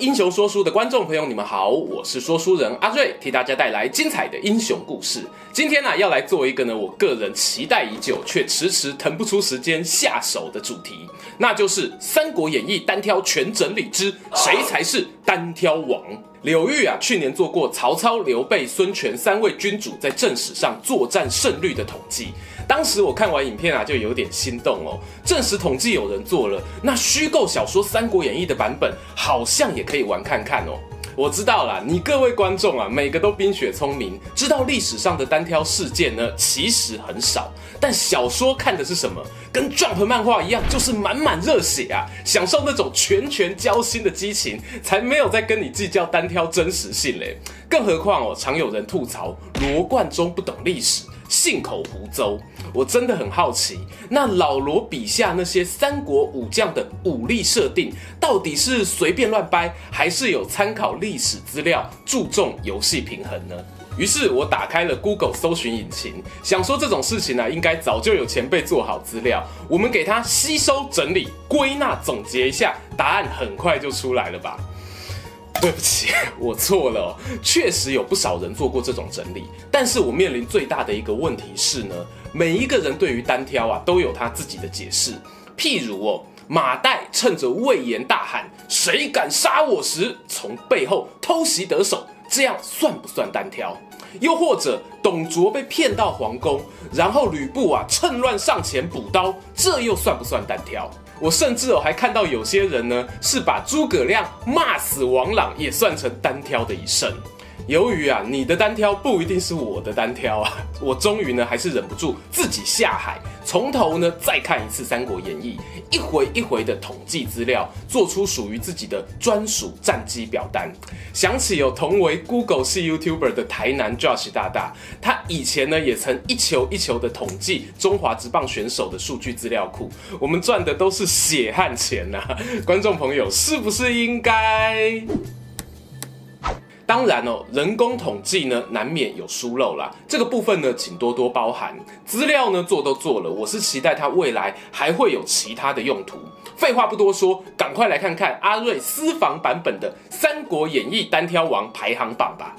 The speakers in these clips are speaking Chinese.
英雄说书的观众朋友，你们好，我是说书人阿瑞，替大家带来精彩的英雄故事。今天呢、要来做一个呢，我个人期待已久却迟迟腾不出时间下手的主题，那就是《三国演义》单挑全整理之谁才是单挑王。柳玉啊，去年做过曹操、刘备、孙权三位君主在正史上作战胜率的统计。当时我看完影片啊，就有点心动哦。正史统计有人做了，那虚构小说《三国演义》的版本好像也可以玩看看哦。我知道啦，你各位观众啊，每个都冰雪聪明，知道历史上的单挑事件呢，其实很少。但小说看的是什么？跟 Jump 漫画一样，就是满满热血啊，享受那种拳拳交心的激情，才没有在跟你计较单挑真实性嘞。更何况哦，常有人吐槽罗贯中不懂历史。信口胡诌，我真的很好奇，那老罗笔下那些三国武将的武力设定，到底是随便乱掰，还是有参考历史资料，注重游戏平衡呢？于是我打开了 Google 搜寻引擎，想说这种事情呢、啊，应该早就有前辈做好资料，我们给它吸收、整理、归纳、总结一下，答案很快就出来了吧。对不起，我错了。确实有不少人做过这种整理，但是我面临最大的一个问题是呢，每一个人对于单挑啊都有他自己的解释。譬如哦，马岱趁着魏延大喊“谁敢杀我”时，从背后偷袭得手，这样算不算单挑？又或者董卓被骗到皇宫，然后吕布啊趁乱上前补刀，这又算不算单挑？我甚至哦还看到有些人呢是把诸葛亮骂死王朗也算成单挑的一胜。由于啊你的单挑不一定是我的单挑啊，我终于呢还是忍不住自己下海，从头呢再看一次《三国演义》，一回一回的统计资料，做出属于自己的专属战绩表单。想起有同为 Google 系 YouTuber 的台南 Josh 大大，他以前呢也曾一球一球的统计中华职棒选手的数据资料库，我们赚的都是血汗钱呐、啊！观众朋友是不是应该？当然哦，人工统计呢，难免有疏漏啦。这个部分呢，请多多包涵。资料呢，做都做了，我是期待它未来还会有其他的用途。废话不多说，赶快来看看阿瑞私房版本的《三国演义》单挑王排行榜吧。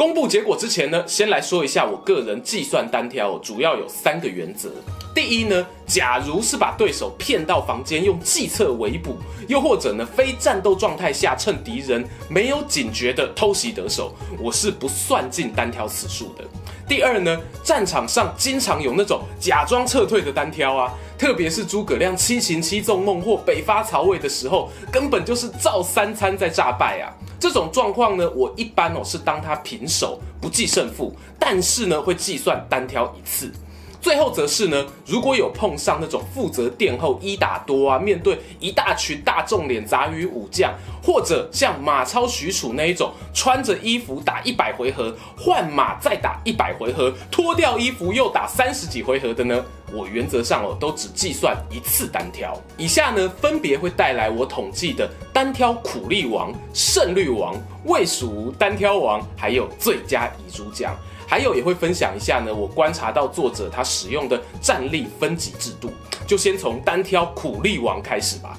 公布结果之前呢，先来说一下我个人计算单挑主要有三个原则。第一呢，假如是把对手骗到房间用计策围捕，又或者呢非战斗状态下趁敌人没有警觉的偷袭得手，我是不算进单挑次数的。第二呢，战场上经常有那种假装撤退的单挑啊，特别是诸葛亮七擒七纵孟获北伐曹魏的时候，根本就是照三餐在诈败啊。这种状况呢，我一般哦是当他平手，不计胜负，但是呢会计算单挑一次。最后则是呢，如果有碰上那种负责殿后一打多啊，面对一大群大众脸杂鱼武将，或者像马超、许褚那一种穿着衣服打一百回合，换马再打一百回合，脱掉衣服又打三十几回合的呢，我原则上哦都只计算一次单挑。以下呢分别会带来我统计的单挑苦力王、胜率王、魏蜀吴单挑王，还有最佳遗珠奖。还有也会分享一下呢，我观察到作者他使用的战力分级制度，就先从单挑苦力王开始吧。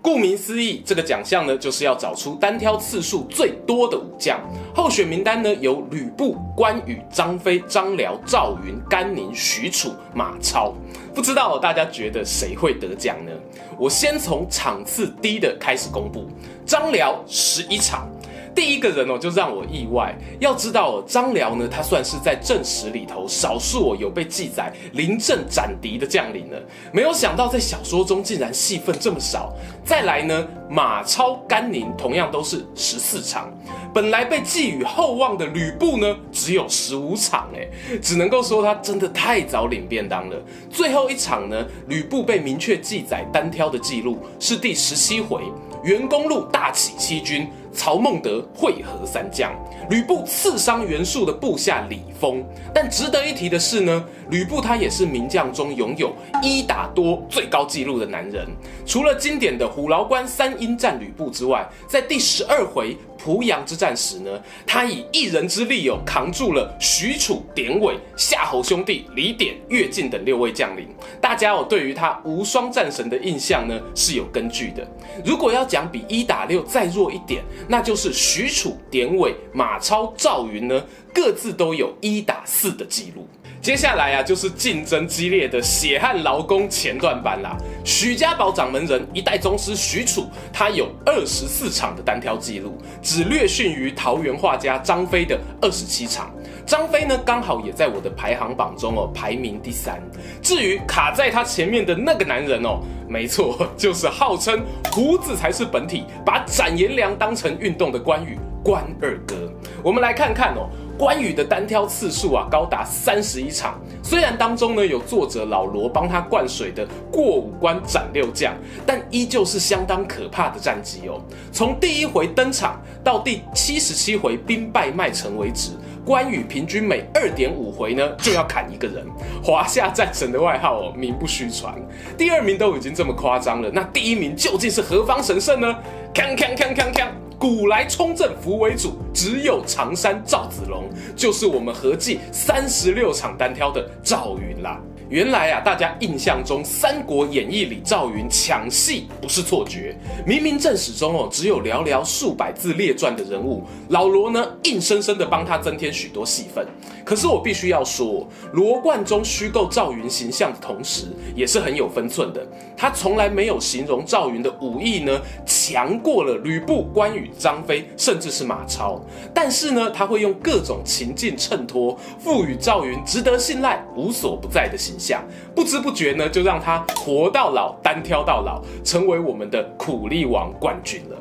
顾名思义，这个奖项呢就是要找出单挑次数最多的武将。候选名单呢有吕布、关羽、张飞、张辽、赵云、甘宁、许褚、马超。不知道大家觉得谁会得奖呢？我先从场次低的开始公布，张辽十一场。第一个人哦，就让我意外。要知道，张辽呢，他算是在正史里头少数有被记载临阵斩敌的将领了。没有想到在小说中竟然戏份这么少。再来呢，马超、甘宁同样都是十四场。本来被寄予厚望的吕布呢，只有十五场哎，只能够说他真的太早领便当了。最后一场呢，吕布被明确记载单挑的记录是第十七回。袁公路大起七军，曹孟德会合三将，吕布刺伤袁术的部下李丰。但值得一提的是呢，吕布他也是名将中拥有一打多最高纪录的男人。除了经典的虎牢关三英战吕布之外，在第十二回。濮阳之战时呢，他以一人之力哦，扛住了许褚、典韦、夏侯兄弟、李典、乐进等六位将领。大家哦，对于他无双战神的印象呢是有根据的。如果要讲比一打六再弱一点，那就是许褚、典韦、马超、赵云呢，各自都有一打四的记录。接下来啊，就是竞争激烈的血汗劳工前段班啦。许家堡掌门人一代宗师许褚，他有二十四场的单挑记录，只略逊于桃园画家张飞的二十七场。张飞呢，刚好也在我的排行榜中哦，排名第三。至于卡在他前面的那个男人哦，没错，就是号称胡子才是本体，把斩颜良当成运动的关羽，关二哥。我们来看看哦。关羽的单挑次数啊，高达三十一场。虽然当中呢有作者老罗帮他灌水的过五关斩六将，但依旧是相当可怕的战绩哦。从第一回登场到第七十七回兵败麦城为止，关羽平均每二点五回呢就要砍一个人。华夏战神的外号哦，名不虚传。第二名都已经这么夸张了，那第一名究竟是何方神圣呢？锵锵锵锵锵！古来冲阵扶为主，只有常山赵子龙，就是我们合计三十六场单挑的赵云啦。原来啊，大家印象中《三国演义》里赵云抢戏不是错觉，明明正史中哦只有寥寥数百字列传的人物，老罗呢硬生生的帮他增添许多戏份。可是我必须要说，罗贯中虚构赵云形象的同时，也是很有分寸的。他从来没有形容赵云的武艺呢强过了吕布、关羽、张飞，甚至是马超。但是呢，他会用各种情境衬托，赋予赵云值得信赖、无所不在的形象。下不知不觉呢，就让他活到老，单挑到老，成为我们的苦力王冠军了。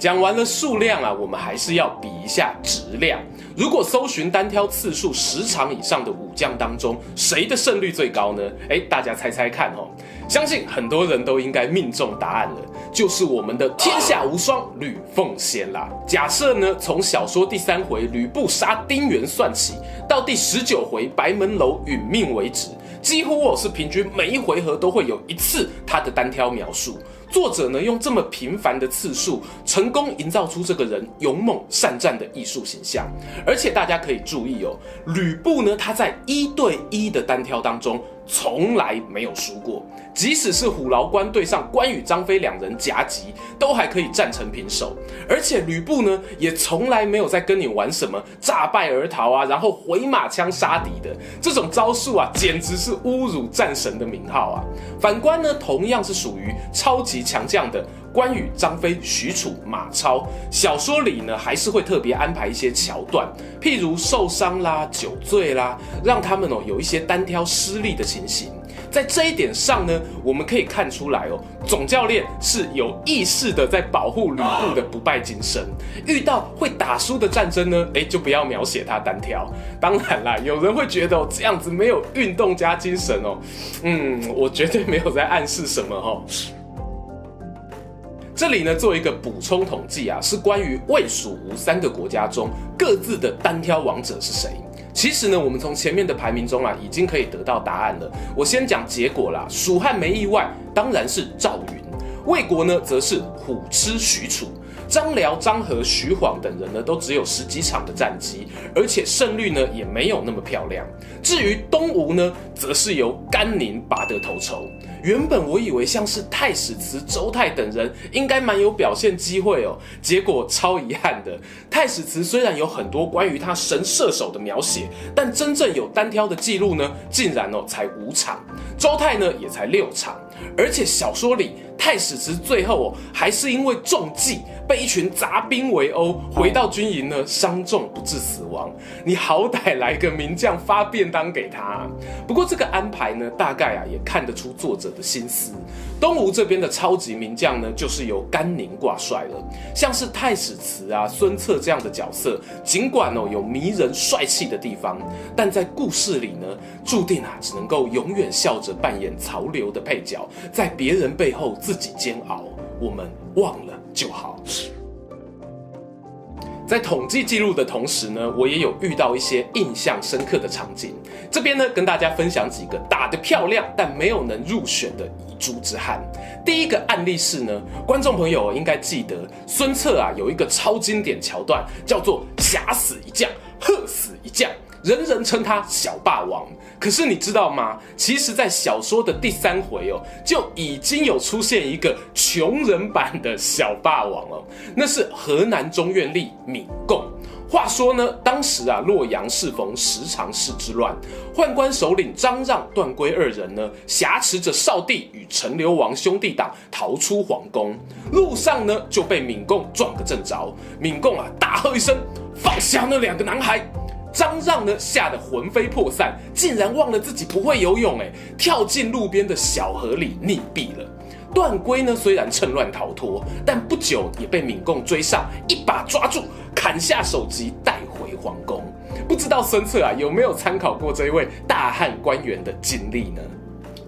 讲完了数量啊，我们还是要比一下质量。如果搜寻单挑次数十场以上的武将当中，谁的胜率最高呢？诶，大家猜猜看哦。相信很多人都应该命中答案了，就是我们的天下无双吕奉先啦。假设呢，从小说第三回吕布杀丁原算起，到第十九回白门楼殒命为止，几乎我是平均每一回合都会有一次他的单挑描述。作者呢，用这么频繁的次数，成功营造出这个人勇猛善战的艺术形象。而且大家可以注意哦，吕布呢，他在一对一的单挑当中，从来没有输过。即使是虎牢关对上关羽、张飞两人夹击，都还可以战成平手。而且吕布呢，也从来没有在跟你玩什么诈败而逃啊，然后回马枪杀敌的这种招数啊，简直是侮辱战神的名号啊！反观呢，同样是属于超级强将的关羽、张飞、许褚、马超，小说里呢，还是会特别安排一些桥段，譬如受伤啦、酒醉啦，让他们哦有一些单挑失利的情形。在这一点上呢，我们可以看出来哦，总教练是有意识的在保护吕布的不败精神。遇到会打输的战争呢，诶，就不要描写他单挑。当然啦，有人会觉得哦，这样子没有运动加精神哦。嗯，我绝对没有在暗示什么哦。这里呢，做一个补充统计啊，是关于魏、蜀、吴三个国家中各自的单挑王者是谁。其实呢，我们从前面的排名中啊，已经可以得到答案了。我先讲结果啦，蜀汉没意外，当然是赵云；魏国呢，则是虎痴许褚；张辽、张合、徐晃等人呢，都只有十几场的战绩，而且胜率呢，也没有那么漂亮。至于东吴呢，则是由甘宁拔得头筹。原本我以为像是太史慈、周泰等人应该蛮有表现机会哦，结果超遗憾的，太史慈虽然有很多关于他神射手的描写，但真正有单挑的记录呢，竟然哦才五场，周泰呢也才六场，而且小说里太史慈最后哦，还是因为中计被一群杂兵围殴，回到军营呢，伤重不治死亡。你好歹来个名将发便当给他。不过这个安排呢，大概啊也看得出作者的心思。东吴这边的超级名将呢，就是由甘宁挂帅了。像是太史慈啊、孙策这样的角色，尽管哦有迷人帅气的地方，但在故事里呢，注定啊只能够永远笑着扮演曹刘的配角，在别人背后自己煎熬。我们忘了就好。在统计记录的同时呢，我也有遇到一些印象深刻的场景。这边呢，跟大家分享几个打得漂亮但没有能入选的遗珠之憾。第一个案例是呢，观众朋友应该记得孙策啊有一个超经典桥段，叫做“侠死一将，鹤死一将”。人人称他小霸王，可是你知道吗？其实，在小说的第三回哦，就已经有出现一个穷人版的小霸王了。那是河南中院吏闵贡。话说呢，当时啊，洛阳适逢十常侍之乱，宦官首领张让、段珪二人呢，挟持着少帝与陈留王兄弟党逃出皇宫，路上呢就被闵贡撞个正着。闵贡啊，大喝一声：“放下那两个男孩！”张让呢，吓得魂飞魄散，竟然忘了自己不会游泳，哎，跳进路边的小河里溺毙了。段珪呢，虽然趁乱逃脱，但不久也被闵贡追上，一把抓住，砍下首级，带回皇宫。不知道孙策啊，有没有参考过这一位大汉官员的经历呢？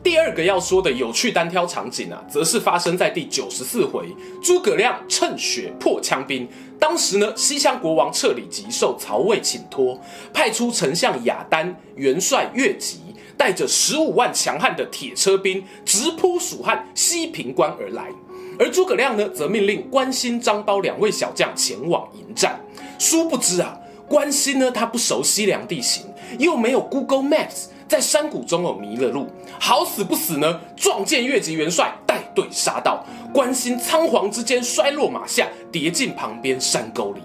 第二个要说的有趣单挑场景啊，则是发生在第九十四回，诸葛亮趁雪破羌兵。当时呢，西羌国王彻里吉受曹魏请托，派出丞相雅丹、元帅乐吉，带着十五万强悍的铁车兵，直扑蜀汉西平关而来。而诸葛亮呢，则命令关兴、张苞两位小将前往迎战。殊不知啊，关兴呢，他不熟西凉地形，又没有 Google Maps。在山谷中哦迷了路，好死不死呢，撞见乐吉元帅带队杀到，关兴仓皇之间摔落马下，跌进旁边山沟里。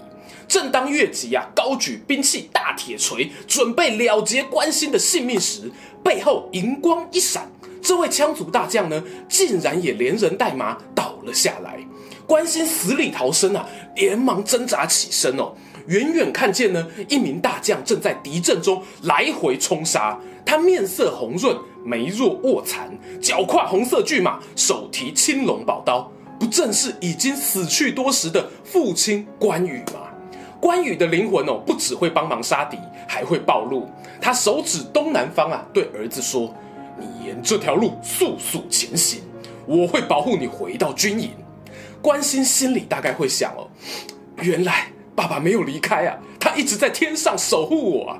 正当乐吉啊高举兵器大铁锤，准备了结关兴的性命时，背后银光一闪，这位羌族大将呢，竟然也连人带马倒了下来。关兴死里逃生啊，连忙挣扎起身哦，远远看见呢，一名大将正在敌阵中来回冲杀。他面色红润，眉若卧蚕，脚跨红色巨马，手提青龙宝刀，不正是已经死去多时的父亲关羽吗？关羽的灵魂哦，不只会帮忙杀敌，还会暴露。他手指东南方啊，对儿子说：“你沿这条路速速前行，我会保护你回到军营。”关心心里大概会想哦，原来爸爸没有离开啊，他一直在天上守护我啊。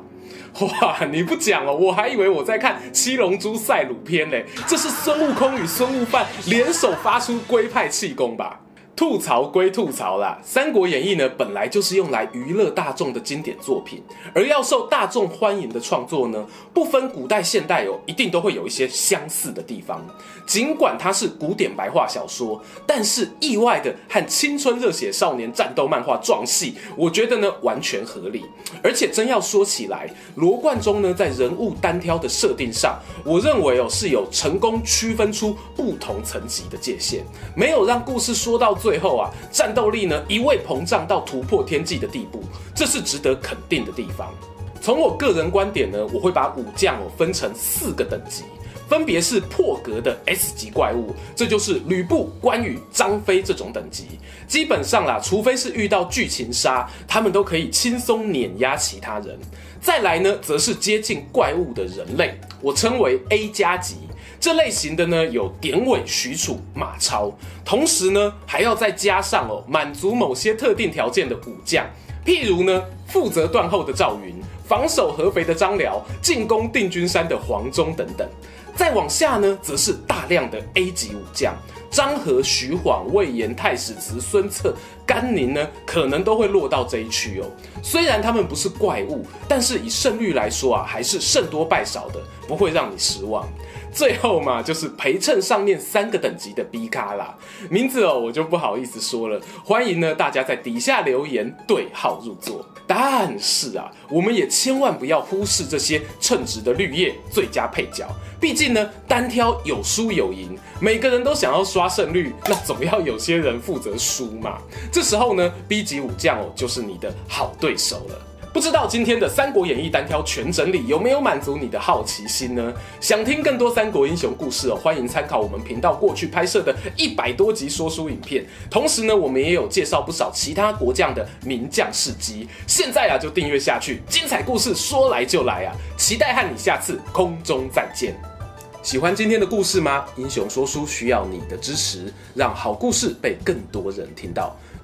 哇，你不讲了，我还以为我在看《七龙珠赛鲁篇》呢，这是孙悟空与孙悟饭联手发出龟派气功吧？吐槽归吐槽啦，《三国演义》呢本来就是用来娱乐大众的经典作品，而要受大众欢迎的创作呢，不分古代现代哦，一定都会有一些相似的地方。尽管它是古典白话小说，但是意外的和青春热血少年战斗漫画撞戏，我觉得呢完全合理。而且真要说起来，罗贯中呢在人物单挑的设定上，我认为哦是有成功区分出不同层级的界限，没有让故事说到最。最后啊，战斗力呢一味膨胀到突破天际的地步，这是值得肯定的地方。从我个人观点呢，我会把武将哦分成四个等级，分别是破格的 S 级怪物，这就是吕布、关羽、张飞这种等级。基本上啦，除非是遇到剧情杀，他们都可以轻松碾压其他人。再来呢，则是接近怪物的人类，我称为 A 加级。这类型的呢，有典韦、许褚、马超，同时呢，还要再加上哦，满足某些特定条件的武将，譬如呢，负责断后的赵云，防守合肥的张辽，进攻定军山的黄忠等等。再往下呢，则是大量的 A 级武将，张郃、徐晃、魏延、太史慈、孙策、甘宁呢，可能都会落到这一区哦。虽然他们不是怪物，但是以胜率来说啊，还是胜多败少的，不会让你失望。最后嘛，就是陪衬上面三个等级的 B 咖啦。名字哦，我就不好意思说了。欢迎呢大家在底下留言对号入座。但是啊，我们也千万不要忽视这些称职的绿叶最佳配角。毕竟呢，单挑有输有赢，每个人都想要刷胜率，那总要有些人负责输嘛。这时候呢，B 级武将哦，就是你的好对手了。不知道今天的《三国演义》单挑全整理有没有满足你的好奇心呢？想听更多三国英雄故事哦，欢迎参考我们频道过去拍摄的一百多集说书影片。同时呢，我们也有介绍不少其他国将的名将事迹。现在啊，就订阅下去，精彩故事说来就来啊！期待和你下次空中再见。喜欢今天的故事吗？英雄说书需要你的支持，让好故事被更多人听到。